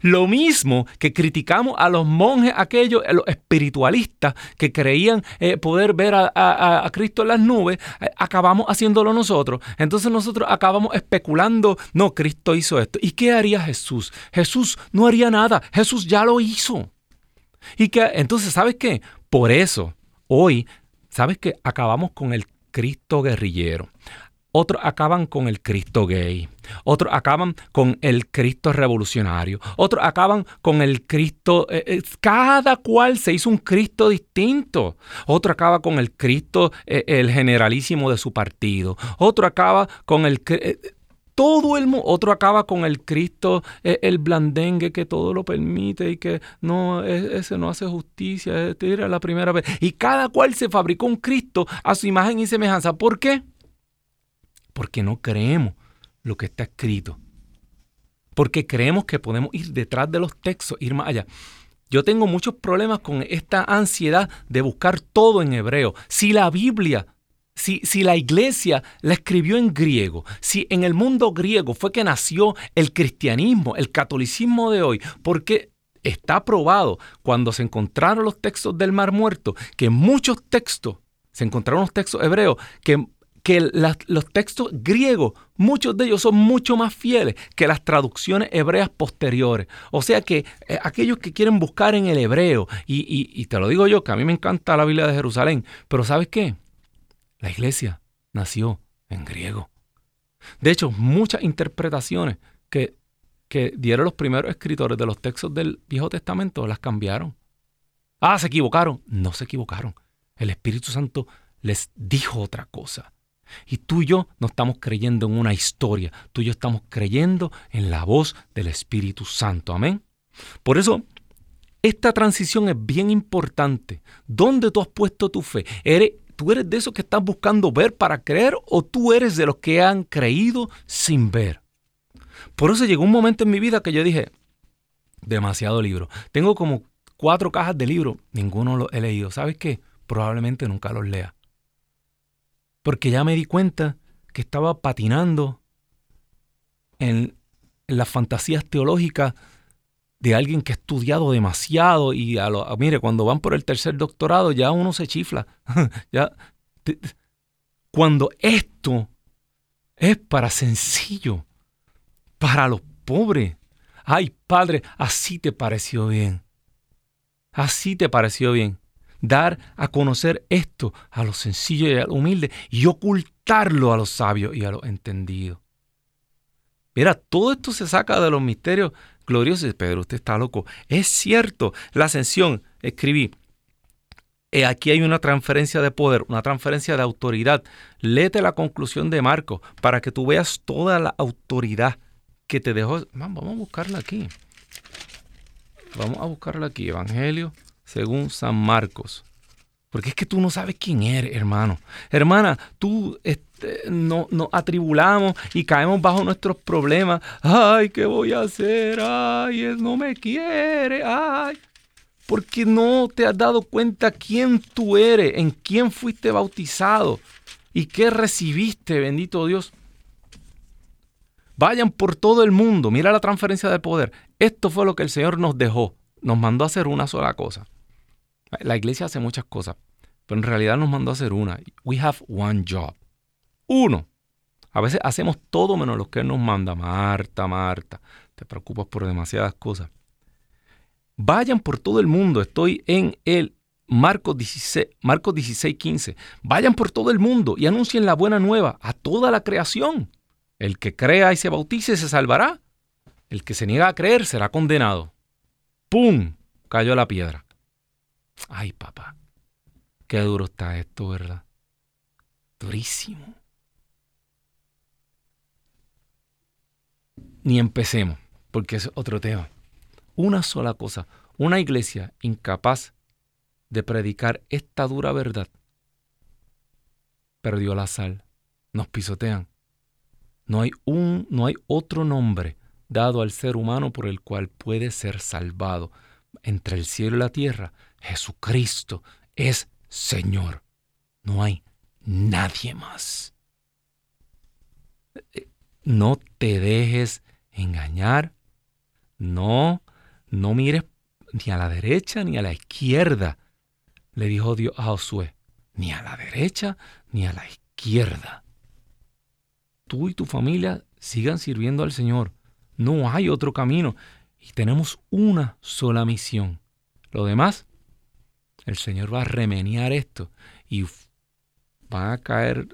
Lo mismo que criticamos a los monjes, aquellos, los espiritualistas que creían eh, poder ver a, Cristo en las nubes, eh, acabamos haciéndolo nosotros. Entonces nosotros acabamos especulando, no, Cristo hizo esto. ¿Y qué haría Jesús? Jesús no haría nada, Jesús ya lo hizo. Y que entonces, ¿sabes qué? Por eso Hoy, ¿sabes que acabamos con el Cristo guerrillero? Otros acaban con el Cristo gay. Otros acaban con el Cristo revolucionario. Otros acaban con el Cristo... Eh, eh, cada cual se hizo un Cristo distinto. Otro acaba con el Cristo, eh, el generalísimo de su partido. Otro acaba con el todo el mundo. Otro acaba con el Cristo, e, el blandengue que todo lo permite y que no, e, ese no hace justicia, era la primera vez. Y cada cual se fabricó un Cristo a su imagen y semejanza. ¿Por qué? Porque no creemos lo que está escrito. Porque creemos que podemos ir detrás de los textos, ir más allá. Yo tengo muchos problemas con esta ansiedad de buscar todo en hebreo. Si la Biblia si, la iglesia la escribió en griego, si en el mundo griego fue que nació el cristianismo, el catolicismo de hoy, porque está probado cuando se encontraron los textos del Mar Muerto, que muchos textos, se encontraron los textos hebreos, que, que los textos griegos, muchos de ellos son mucho más fieles que las traducciones hebreas posteriores. O sea que eh, aquellos que quieren buscar en el hebreo, y, y te lo digo yo, que a mí me encanta la Biblia de Jerusalén, pero ¿sabes qué? La iglesia nació en griego. De hecho, muchas interpretaciones que, que dieron los primeros escritores de los textos del Viejo Testamento las cambiaron. Ah, se equivocaron. No se equivocaron. El Espíritu Santo les dijo otra cosa. Y tú y yo no estamos creyendo en una historia, tú y yo estamos creyendo en la voz del Espíritu Santo. Amén. Por eso, esta transición es bien importante. ¿Dónde tú has puesto tu fe? ¿Eres ¿Tú eres de esos que están buscando ver para creer o tú eres de los que han creído sin ver? Por eso llegó un momento en mi vida que yo dije, demasiado libro. Tengo como cuatro cajas de libros, ninguno los he leído. ¿Sabes qué? Probablemente nunca los lea. Porque ya me di cuenta que estaba patinando en, las fantasías teológicas de alguien que ha estudiado demasiado y a lo, mire, cuando van por el tercer doctorado ya uno se chifla. ya, cuando esto es para sencillo, para los pobres. Ay, Padre, así te pareció bien. Así te pareció bien. Dar a conocer esto a los sencillos y a los humildes y ocultarlo a los sabios y a los entendidos. Mira, todo esto se saca de los misterios glorioso. Pedro, usted está loco. Es cierto, la ascensión, escribí. Eh, aquí hay una transferencia de poder, una transferencia de autoridad. Léete la conclusión de Marcos para que tú veas toda la autoridad que te dejó. Vamos a buscarla aquí. Vamos a buscarla aquí. Evangelio según San Marcos. Porque es que tú no sabes quién eres, hermano. Hermana, tú este, no, nos atribulamos y caemos bajo nuestros problemas. Ay, ¿qué voy a hacer? Ay, él no me quiere. Ay. Porque no te has dado cuenta quién tú eres, en quién fuiste bautizado y qué recibiste, bendito Dios. Vayan por todo el mundo. Mira la transferencia de poder. Esto fue lo que el Señor nos dejó. Nos mandó a hacer una sola cosa. La iglesia hace muchas cosas, pero en realidad nos mandó a hacer una. We have one job. Uno. A veces hacemos todo menos lo que Él nos manda. Marta, Marta, te preocupas por demasiadas cosas. Vayan por todo el mundo. Estoy en el Marcos 16, Marcos 16, 15. Vayan por todo el mundo y anuncien la buena nueva a toda la creación. El que crea y se bautice se salvará. El que se niega a creer será condenado. ¡Pum! Cayó la piedra. Ay, papá. Qué duro está esto, ¿verdad? Durísimo. Ni empecemos, porque es otro tema. Una sola cosa. Una iglesia incapaz de predicar esta dura verdad perdió la sal. Nos pisotean. No hay un, no hay otro nombre dado al ser humano por el cual puede ser salvado. Entre el cielo y la tierra, Jesucristo es Señor. No hay nadie más. No te dejes engañar. No, no mires ni a la derecha ni a la izquierda. Le dijo Dios a Josué, ni a la derecha ni a la izquierda. Tú y tu familia sigan sirviendo al Señor. No hay otro camino. Y tenemos una sola misión. Lo demás, el Señor va a remeniar esto y va a caer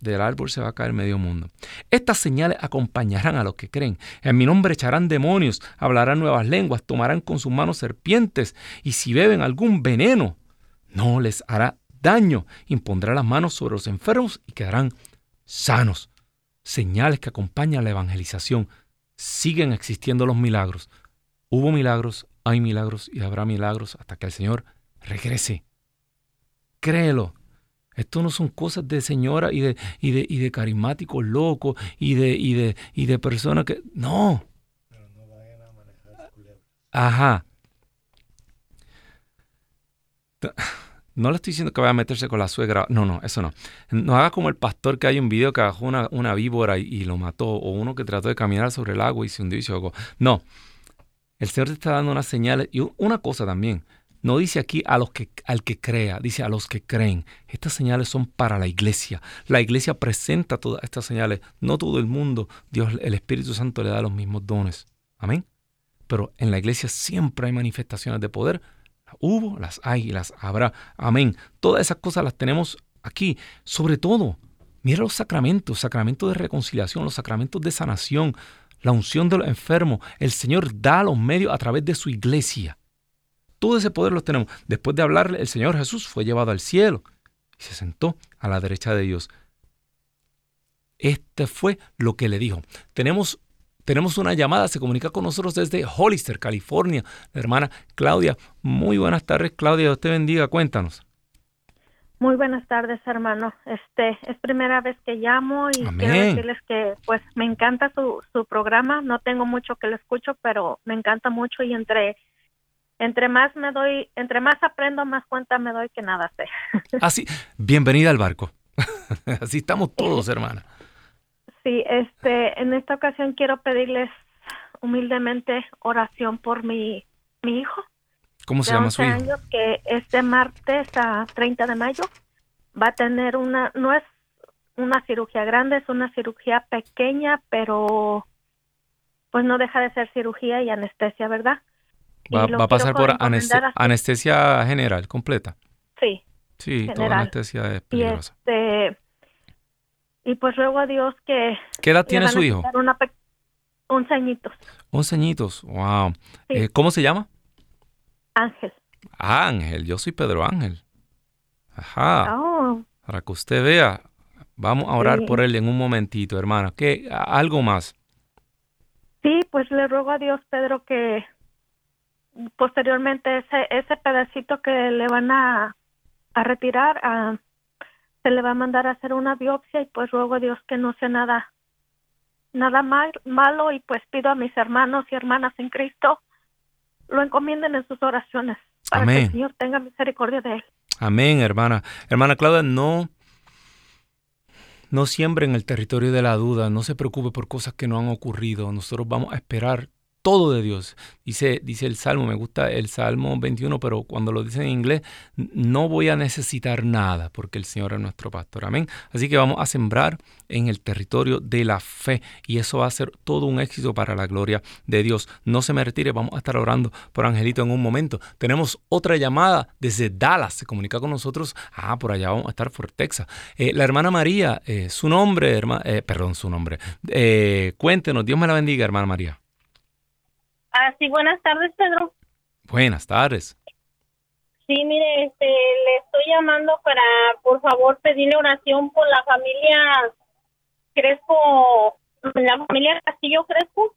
del árbol se va a caer medio mundo. Estas señales acompañarán a los que creen. En mi nombre echarán demonios, hablarán nuevas lenguas, tomarán con sus manos serpientes, y si beben algún veneno, no les hará daño. Impondrá las manos sobre los enfermos y quedarán sanos. Señales que acompañan la evangelización siguen existiendo los milagros. Hubo milagros, hay milagros y habrá milagros hasta que el Señor regrese. Créelo. Esto no son cosas de señora y de, y de, y de carismáticos locos y de, y de, y de personas que... No. Ajá. No le estoy diciendo que vaya a meterse con la suegra. No, no, eso no. No haga como el pastor que hay un video que bajó una, una víbora y, lo mató, o uno que trató de caminar sobre el agua y se hundió y se. No. El Señor te está dando unas señales. Y una cosa también. No dice aquí a los que, al que crea, dice a los que creen. Estas señales son para la iglesia. La iglesia presenta todas estas señales. No todo el mundo, Dios, el Espíritu Santo le da los mismos dones. Amén. Pero en la iglesia siempre hay manifestaciones de poder hubo, las hay y las habrá. Amén. Todas esas cosas las tenemos aquí. Sobre todo, mira los sacramentos, sacramentos de reconciliación, los sacramentos de sanación, la unción de los enfermos. El Señor da los medios a través de su iglesia. Todo ese poder lo tenemos. Después de hablarle, el Señor Jesús fue llevado al cielo y se sentó a la derecha de Dios. Este fue lo que le dijo. Tenemos tenemos una llamada, se comunica con nosotros desde Hollister, California, la hermana Claudia. Muy buenas tardes, Claudia, Dios te bendiga, cuéntanos. Muy buenas tardes, hermano. Este es primera vez que llamo y quiero decirles que pues me encanta su, su programa. No tengo mucho que lo escucho, pero me encanta mucho y entre entre más me doy, entre más aprendo, más cuenta me doy que nada sé. Así, bienvenida al barco. Así estamos todos, hermana. Sí, este, en esta ocasión quiero pedirles humildemente oración por mi, mi hijo. ¿Cómo se llama su hijo? años que este martes a 30 de mayo va a tener una, no es una cirugía grande, es una cirugía pequeña, pero pues no deja de ser cirugía y anestesia, ¿verdad? Va, a pasar por anestesia, general, completa. Sí. Sí, toda anestesia es peligrosa. Y este, y pues ruego a Dios que... ¿Qué edad tiene su hijo? Una once añitos. Once añitos, wow. Eh, ¿Cómo se llama? Ángel. Ángel, yo soy Pedro Ángel. Ajá. Oh. Para que usted vea, vamos a orar por él en un momentito, hermana. ¿Qué, ¿Algo más? Sí, pues le ruego a Dios, Pedro, que posteriormente ese, ese pedacito que le van a, a retirar, a, se le va a mandar a hacer una biopsia y pues ruego a Dios que no sea nada nada mal, malo y pues pido a mis hermanos y hermanas en Cristo lo encomienden en sus oraciones para que el Señor tenga misericordia de él. Amén, hermana. Hermana Claudia, no no siembre en el territorio de la duda, no se preocupe por cosas que no han ocurrido. Nosotros vamos a esperar todo de Dios. Dice, dice el Salmo, me gusta el Salmo 21, pero cuando lo dice en inglés, no voy a necesitar nada porque el Señor es nuestro pastor. Amén. Así que vamos a sembrar en el territorio de la fe y eso va a ser todo un éxito para la gloria de Dios. No se me retire, vamos a estar orando por Angelito en un momento. Tenemos otra llamada desde Dallas, se comunica con nosotros. Ah, por allá vamos a estar por Texas. Eh, la hermana María, eh, su nombre, hermana, eh, perdón, su nombre. cuéntenos, Dios me la bendiga, hermana María. Ah, sí, buenas tardes, Pedro. Buenas tardes. Sí, mire, este, le estoy llamando para, por favor, pedirle oración por la familia Crespo, la familia Castillo Crespo.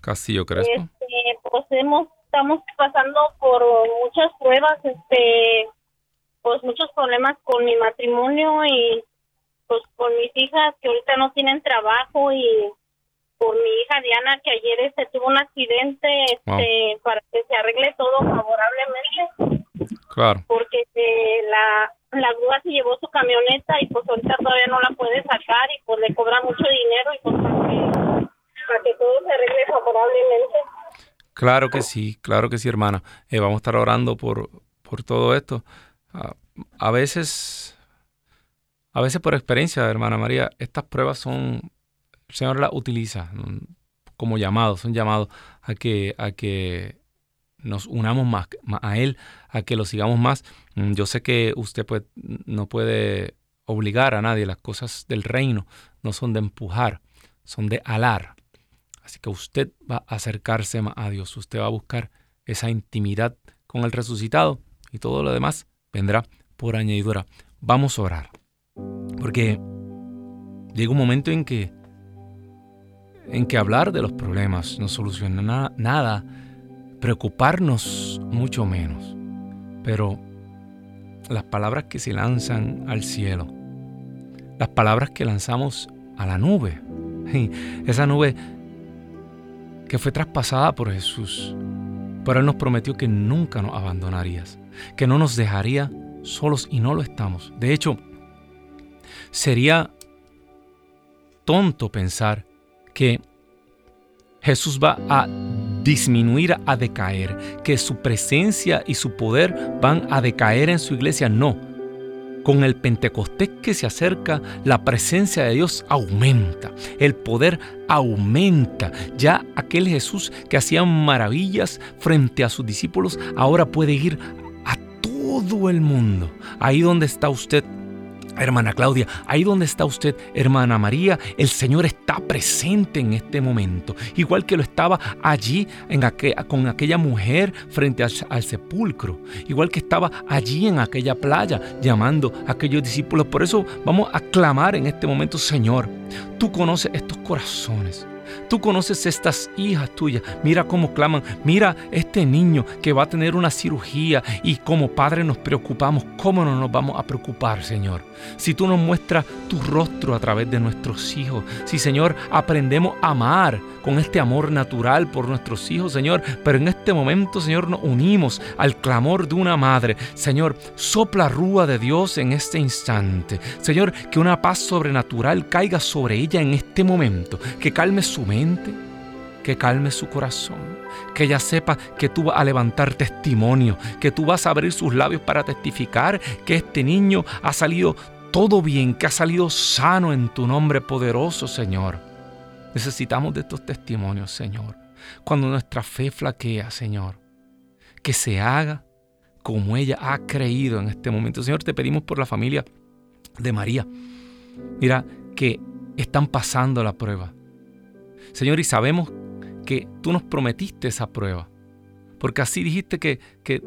Castillo Crespo. Este, pues hemos, estamos pasando por muchas pruebas, este, pues muchos problemas con mi matrimonio y pues con mis hijas que ahorita no tienen trabajo y por mi hija Diana que ayer este tuvo un accidente este, para que se arregle todo favorablemente. Claro. Porque eh, la, la grúa se llevó su camioneta y pues ahorita todavía no la puede sacar y pues le cobra mucho dinero y pues para que, para que todo se arregle favorablemente. Claro que sí, claro que sí, hermana. Eh, vamos a estar orando por, por todo esto. Ah, a veces, a veces por experiencia, hermana María, estas pruebas son Señor la utiliza como llamados, son llamados a que, a que nos unamos más, a Él, a que lo sigamos más. Mm, yo sé que usted pues, no puede obligar a nadie, las cosas del reino no son de empujar, son de alar. Así que usted va a acercarse más a Dios, usted va a buscar esa intimidad con el resucitado y todo lo demás vendrá por añadidura. Vamos a orar, porque llega un momento en que en que hablar de los problemas no soluciona nada, preocuparnos mucho menos. Pero las palabras que se lanzan al cielo, las palabras que lanzamos a la nube, esa nube que fue traspasada por Jesús, pero Él nos prometió que nunca nos abandonarías, que no nos dejaría solos y no lo estamos. De hecho, sería tonto pensar que Jesús va a disminuir, a decaer, que su presencia y su poder van a decaer en su iglesia. No. Con el Pentecostés que se acerca, la presencia de Dios aumenta, el poder aumenta. Ya aquel Jesús que hacía maravillas frente a sus discípulos, ahora puede ir a todo el mundo. Ahí donde está usted, Hermana Claudia, ahí donde está usted, hermana María, el Señor está presente en este momento, igual que lo estaba allí en con aquella mujer frente al, sepulcro, igual que estaba allí en aquella playa llamando a aquellos discípulos. Por eso vamos a clamar en este momento, Señor, tú conoces estos corazones. Tú conoces estas hijas tuyas. Mira cómo claman. Mira este niño que va a tener una cirugía y como padre nos preocupamos. ¿Cómo no nos vamos a preocupar, Señor? Si tú nos muestras tu rostro a través de nuestros hijos. Si, Señor, aprendemos a amar con este amor natural por nuestros hijos, Señor. Pero en este momento, Señor, nos unimos al clamor de una madre. Señor, sopla rúa de Dios en este instante. Señor, que una paz sobrenatural caiga sobre ella en este momento. Que calme su mente, que calme su corazón, que ella sepa que tú vas a levantar testimonio, que tú vas a abrir sus labios para testificar que este niño ha salido todo bien, que ha salido sano en tu nombre poderoso, Señor. Necesitamos de estos testimonios, Señor. Cuando nuestra fe flaquea, Señor, que se haga como ella ha creído en este momento. Señor, te pedimos por la familia de María. Mira, que están pasando la prueba. Señor, y sabemos que tú nos prometiste esa prueba, porque así dijiste que, que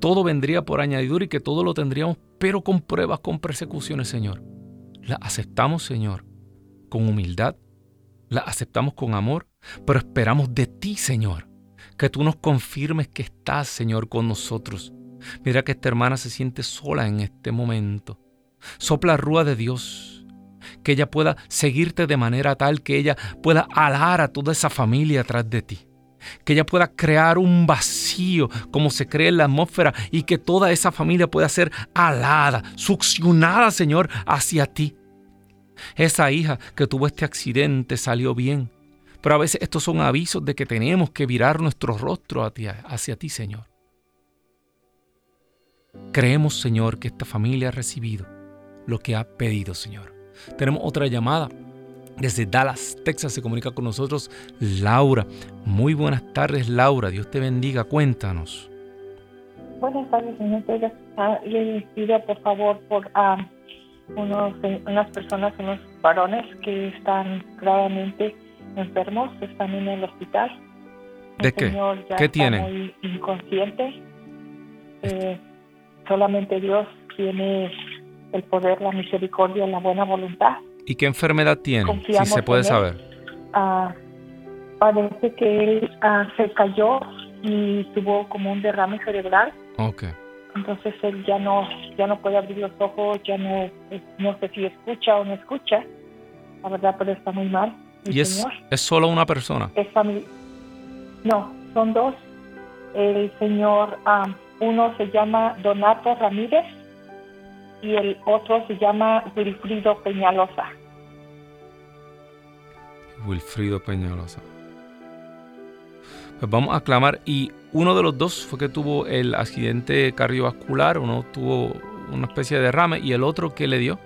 todo vendría por añadidura y que todo lo tendríamos, pero con pruebas, con persecuciones, Señor. La aceptamos, Señor, con humildad, la aceptamos con amor, pero esperamos de ti, Señor, que tú nos confirmes que estás, Señor, con nosotros. Mira que esta hermana se siente sola en este momento. Sopla rúa de Dios que ella pueda seguirte de manera tal que ella pueda alar a toda esa familia atrás de ti. Que ella pueda crear un vacío como se cree en la atmósfera y que toda esa familia pueda ser alada, succionada, Señor, hacia ti. Esa hija que tuvo este accidente salió bien, Pero a veces estos son avisos de que tenemos que virar nuestro rostro hacia ti, Señor. Creemos, Señor, que esta familia ha recibido lo que ha pedido, Señor. Tenemos otra llamada. Desde Dallas, Texas, se comunica con nosotros Laura. Muy buenas tardes, Laura. Dios te bendiga. Cuéntanos. Buenas tardes, señor. Ah, le pido, por favor, por ah, unos, unas personas, unos varones que están gravemente enfermos, están en el hospital. ¿De qué? Señor ya ¿Qué está tienen? Muy inconsciente. Eh, solamente Dios tiene el poder, la misericordia, la buena voluntad. ¿Y qué enfermedad tiene? Si Confiamos se puede saber. Ah, parece que él ah, se cayó y tuvo como un derrame cerebral. Ok. Entonces él ya no ya no puede abrir los ojos, ya no no sé si escucha o no escucha. La verdad, pero está muy mal. ¿Y es, señor. es solo una persona? Es No, son dos. El señor, ah, uno se llama Donato Ramírez y el otro se llama Wilfrido Peñalosa. Wilfrido Peñalosa. Pues vamos a clamar. Y uno de los dos fue que tuvo el accidente cardiovascular, uno tuvo una especie de derrame y el otro que le dio.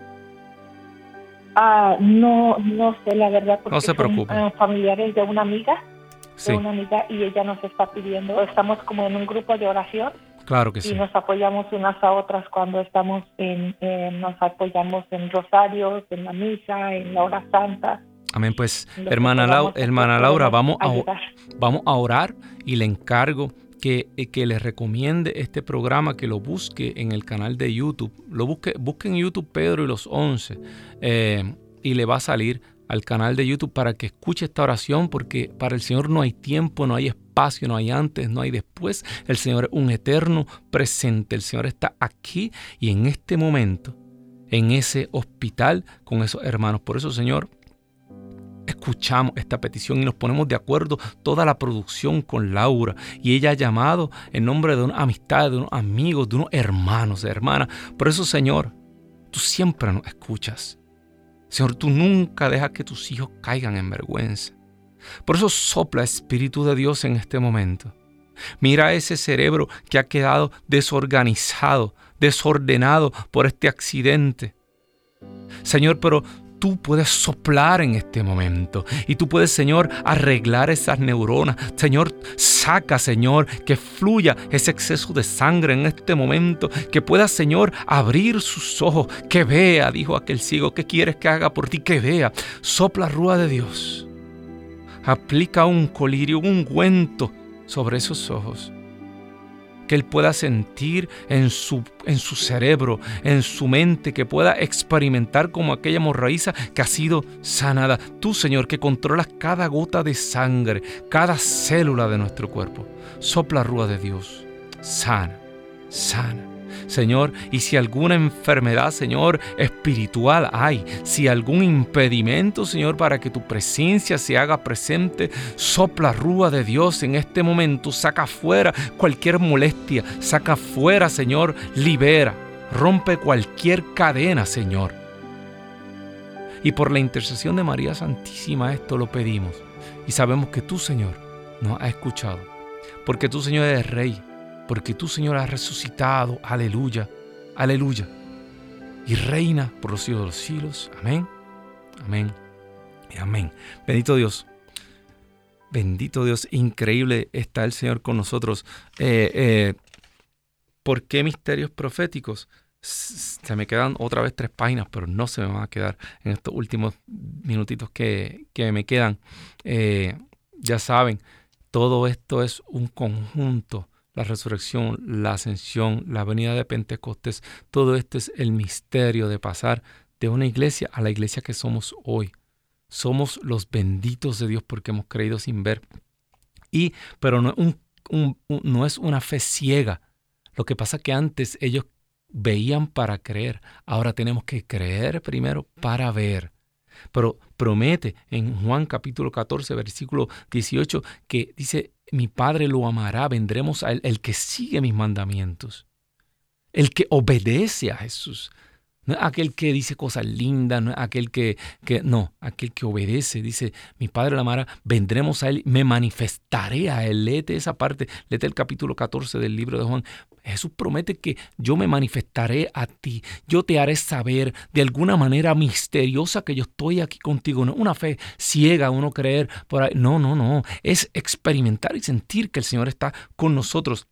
Ah, no, no sé la verdad. Porque No se son, preocupe. ah, familiares de una amiga, Sí, de una amiga y ella nos está pidiendo. Estamos como en un grupo de oración claro que y sí. nos apoyamos unas a otras cuando estamos en, nos apoyamos en rosarios, en la misa, en la hora santa. Amén. Pues, hermana, Lau- hermana Laura, vamos a, vamos a orar y le encargo que, eh, que le recomiende este programa, que lo busque en el canal de YouTube. Lo busque, busque en YouTube Pedro y los Once eh, y le va a salir al canal de YouTube para que escuche esta oración, porque para el Señor no hay tiempo, no hay espacio, no hay antes, no hay después. El Señor es un eterno presente. El Señor está aquí y en este momento, en ese hospital con esos hermanos. Por eso, Señor, escuchamos esta petición y nos ponemos de acuerdo toda la producción con Laura y ella ha llamado en nombre de una amistad, de unos amigos, de unos hermanos, de hermanas. Por eso, Señor, tú siempre nos escuchas. Señor, tú nunca dejas que tus hijos caigan en vergüenza. Por eso sopla Espíritu de Dios en este momento. Mira ese cerebro que ha quedado desorganizado, desordenado por este accidente. Señor, pero tú puedes soplar en este momento y tú puedes, Señor, arreglar esas neuronas. Señor, saca, Señor, que fluya ese exceso de sangre en este momento, que pueda, Señor, abrir sus ojos, que vea, dijo aquel ciego, ¿qué quieres que haga por ti? Que vea. Sopla rúa de Dios. Aplica un colirio, un ungüento sobre esos ojos que Él pueda sentir en su, en su cerebro, en su mente, que pueda experimentar como aquella hemorraíza que ha sido sanada. Tú, Señor, que controlas cada gota de sangre, cada célula de nuestro cuerpo. Sopla rúa de Dios. Sana, sana. Señor, y si alguna enfermedad, Señor, espiritual hay, si algún impedimento, Señor, para que tu presencia se haga presente, sopla rúa de Dios en este momento, saca fuera cualquier molestia, saca fuera, Señor, libera, rompe cualquier cadena, Señor. Y por la intercesión de María Santísima esto lo pedimos. Y sabemos que tú, Señor, nos has escuchado. Porque tú, Señor, eres Rey porque tú, Señor, has resucitado. Aleluya, aleluya. Y reina por los siglos de los siglos. Amén, amén y amén. Bendito Dios. Bendito Dios, increíble está el Señor con nosotros. Eh, eh, ¿Por qué misterios proféticos? Se me quedan otra vez tres páginas, pero no se me van a quedar en estos últimos minutitos que, que me quedan. Eh, ya saben, todo esto es un conjunto la resurrección, la ascensión, la venida de Pentecostés, todo esto es el misterio de pasar de una iglesia a la iglesia que somos hoy. Somos los benditos de Dios porque hemos creído sin ver. Y, pero no, no es una fe ciega. Lo que pasa que antes ellos veían para creer. Ahora tenemos que creer primero para ver. Pero promete en Juan capítulo 14, versículo 18, que dice, mi Padre lo amará, vendremos a él, el que sigue mis mandamientos, el que obedece a Jesús. No es aquel que dice cosas lindas, no es aquel que, que no, aquel que obedece. Dice, mi padre la amará, vendremos a él, me manifestaré a él. Léete esa parte, léete el capítulo 14 del libro de Juan. Jesús promete que yo me manifestaré a ti, yo te haré saber de alguna manera misteriosa que yo estoy aquí contigo. No es una fe ciega, uno creer por ahí. No, no, no. Es experimentar y sentir que el Señor está con nosotros.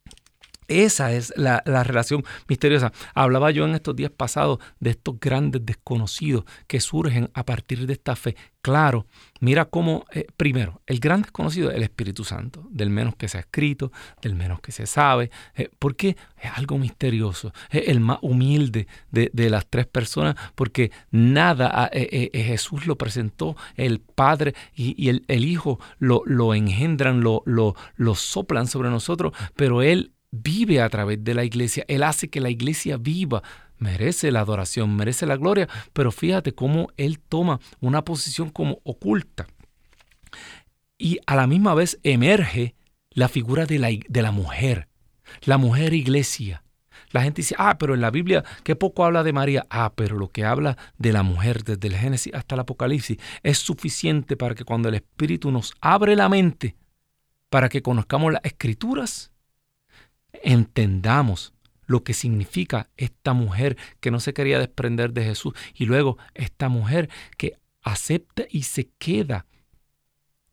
Esa es la, relación misteriosa. Hablaba yo en estos días pasados de estos grandes desconocidos que surgen a partir de esta fe. Claro, mira cómo, eh, primero, el gran desconocido es el Espíritu Santo, del menos que se ha escrito, del menos que se sabe, eh, porque es algo misterioso, es el más humilde de, las tres personas, porque nada, ah, eh, Jesús lo presentó, el Padre y, el, Hijo lo, engendran, lo, lo soplan sobre nosotros, pero Él vive a través de la iglesia, Él hace que la iglesia viva. Merece la adoración, merece la gloria, pero fíjate cómo Él toma una posición como oculta. Y a la misma vez emerge la figura de la, de la mujer, la mujer iglesia. La gente dice, ah, pero en la Biblia, qué poco habla de María. Ah, pero lo que habla de la mujer desde el Génesis hasta el Apocalipsis es suficiente para que cuando el Espíritu nos abre la mente, para que conozcamos las escrituras, entendamos lo que significa esta mujer que no se quería desprender de Jesús y luego esta mujer que acepta y se queda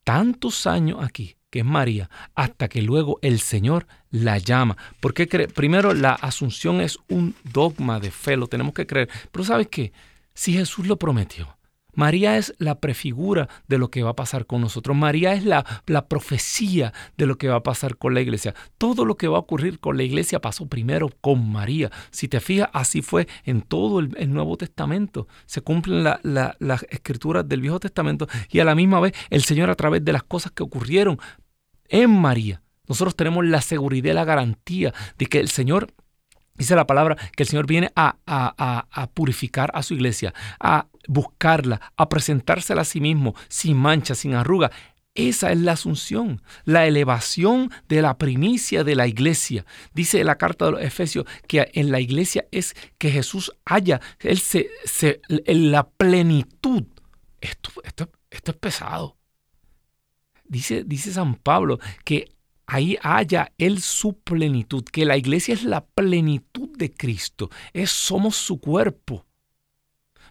tantos años aquí, que es María, hasta que luego el Señor la llama. Porque primero la asunción es un dogma de fe, lo tenemos que creer. Pero ¿sabes qué? Si Jesús lo prometió, María es la prefigura de lo que va a pasar con nosotros. María es la, la, profecía de lo que va a pasar con la iglesia. Todo lo que va a ocurrir con la iglesia pasó primero con María. Si te fijas, así fue en todo el, Nuevo Testamento. Se cumplen las escrituras del Viejo Testamento y a la misma vez el Señor a través de las cosas que ocurrieron en María. Nosotros tenemos la seguridad la garantía de que el Señor Dice la palabra que el Señor viene a, a, a, purificar a su iglesia, a buscarla, a presentársela a sí mismo, sin mancha, sin arruga. Esa es la asunción, la elevación de la primicia de la iglesia. Dice la carta de los Efesios que en la iglesia es que Jesús haya, Él se, se en la plenitud. Esto, esto, esto es pesado. Dice, dice San Pablo que ahí haya Él su plenitud, que la iglesia es la plenitud de Cristo, es, somos su cuerpo.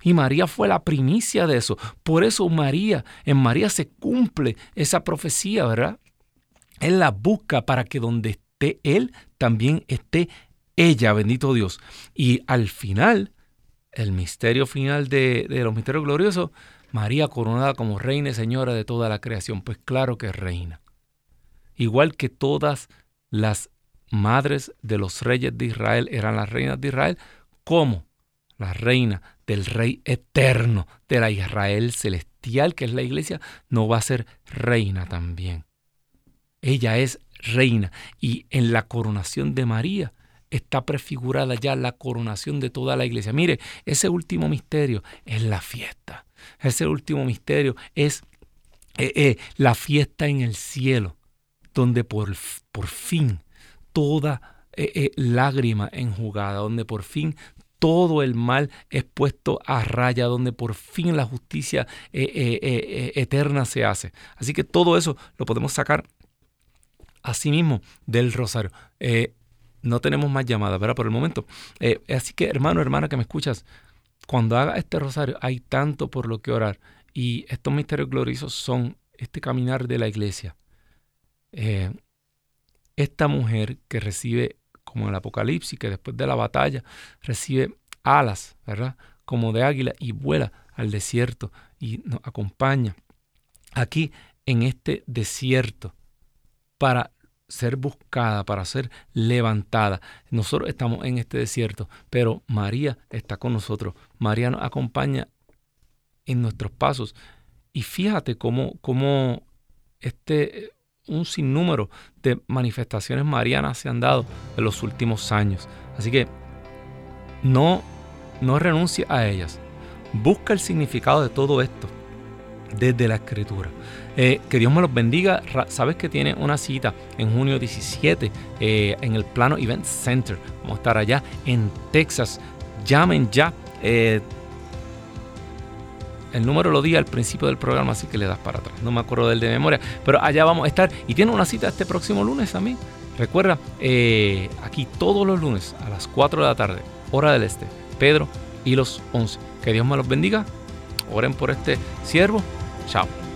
Y María fue la primicia de eso. Por eso María, en María se cumple esa profecía, ¿verdad? Él la busca para que donde esté Él, también esté ella, bendito Dios. Y al final, el misterio final de, de los misterios gloriosos, María coronada como reina y señora de toda la creación. Pues claro que es reina igual que todas las madres de los reyes de Israel eran las reinas de Israel, como la reina del rey eterno de la Israel celestial, que es la iglesia, no va a ser reina también. Ella es reina y en la coronación de María está prefigurada ya la coronación de toda la iglesia. Mire, ese último misterio es la fiesta. Ese último misterio es eh, eh, la fiesta en el cielo donde por, por fin toda eh, eh, lágrima enjugada, donde por fin todo el mal es puesto a raya, donde por fin la justicia eh, eterna se hace. Así que todo eso lo podemos sacar así mismo del rosario. no tenemos más llamadas, ¿verdad? Por el momento. así que, hermano, hermana que me escuchas, cuando haga este rosario hay tanto por lo que orar. Y estos misterios gloriosos son este caminar de la iglesia. Eh, esta mujer que recibe, como en el Apocalipsis, que después de la batalla recibe alas, ¿verdad? Como de águila y vuela al desierto y nos acompaña aquí en este desierto para ser buscada, para ser levantada. Nosotros estamos en este desierto, pero María está con nosotros. María nos acompaña en nuestros pasos. Y fíjate cómo, cómo este un sinnúmero de manifestaciones marianas se han dado en los últimos años. Así que no, no renuncie a ellas. Busca el significado de todo esto desde la escritura. Eh, que Dios me los bendiga. Sabes que tiene una cita en junio 17 eh, en el Plano Event Center. Vamos a estar allá en Texas. Llamen ya Eh, el número lo di al principio del programa, así que le das para atrás. No me acuerdo del de memoria, pero allá vamos a estar. Y tiene una cita este próximo lunes también. Recuerda, eh, aquí todos los lunes a las 4 de la tarde, hora del este, Pedro y los 11. Que Dios me los bendiga. Oren por este siervo. Chao.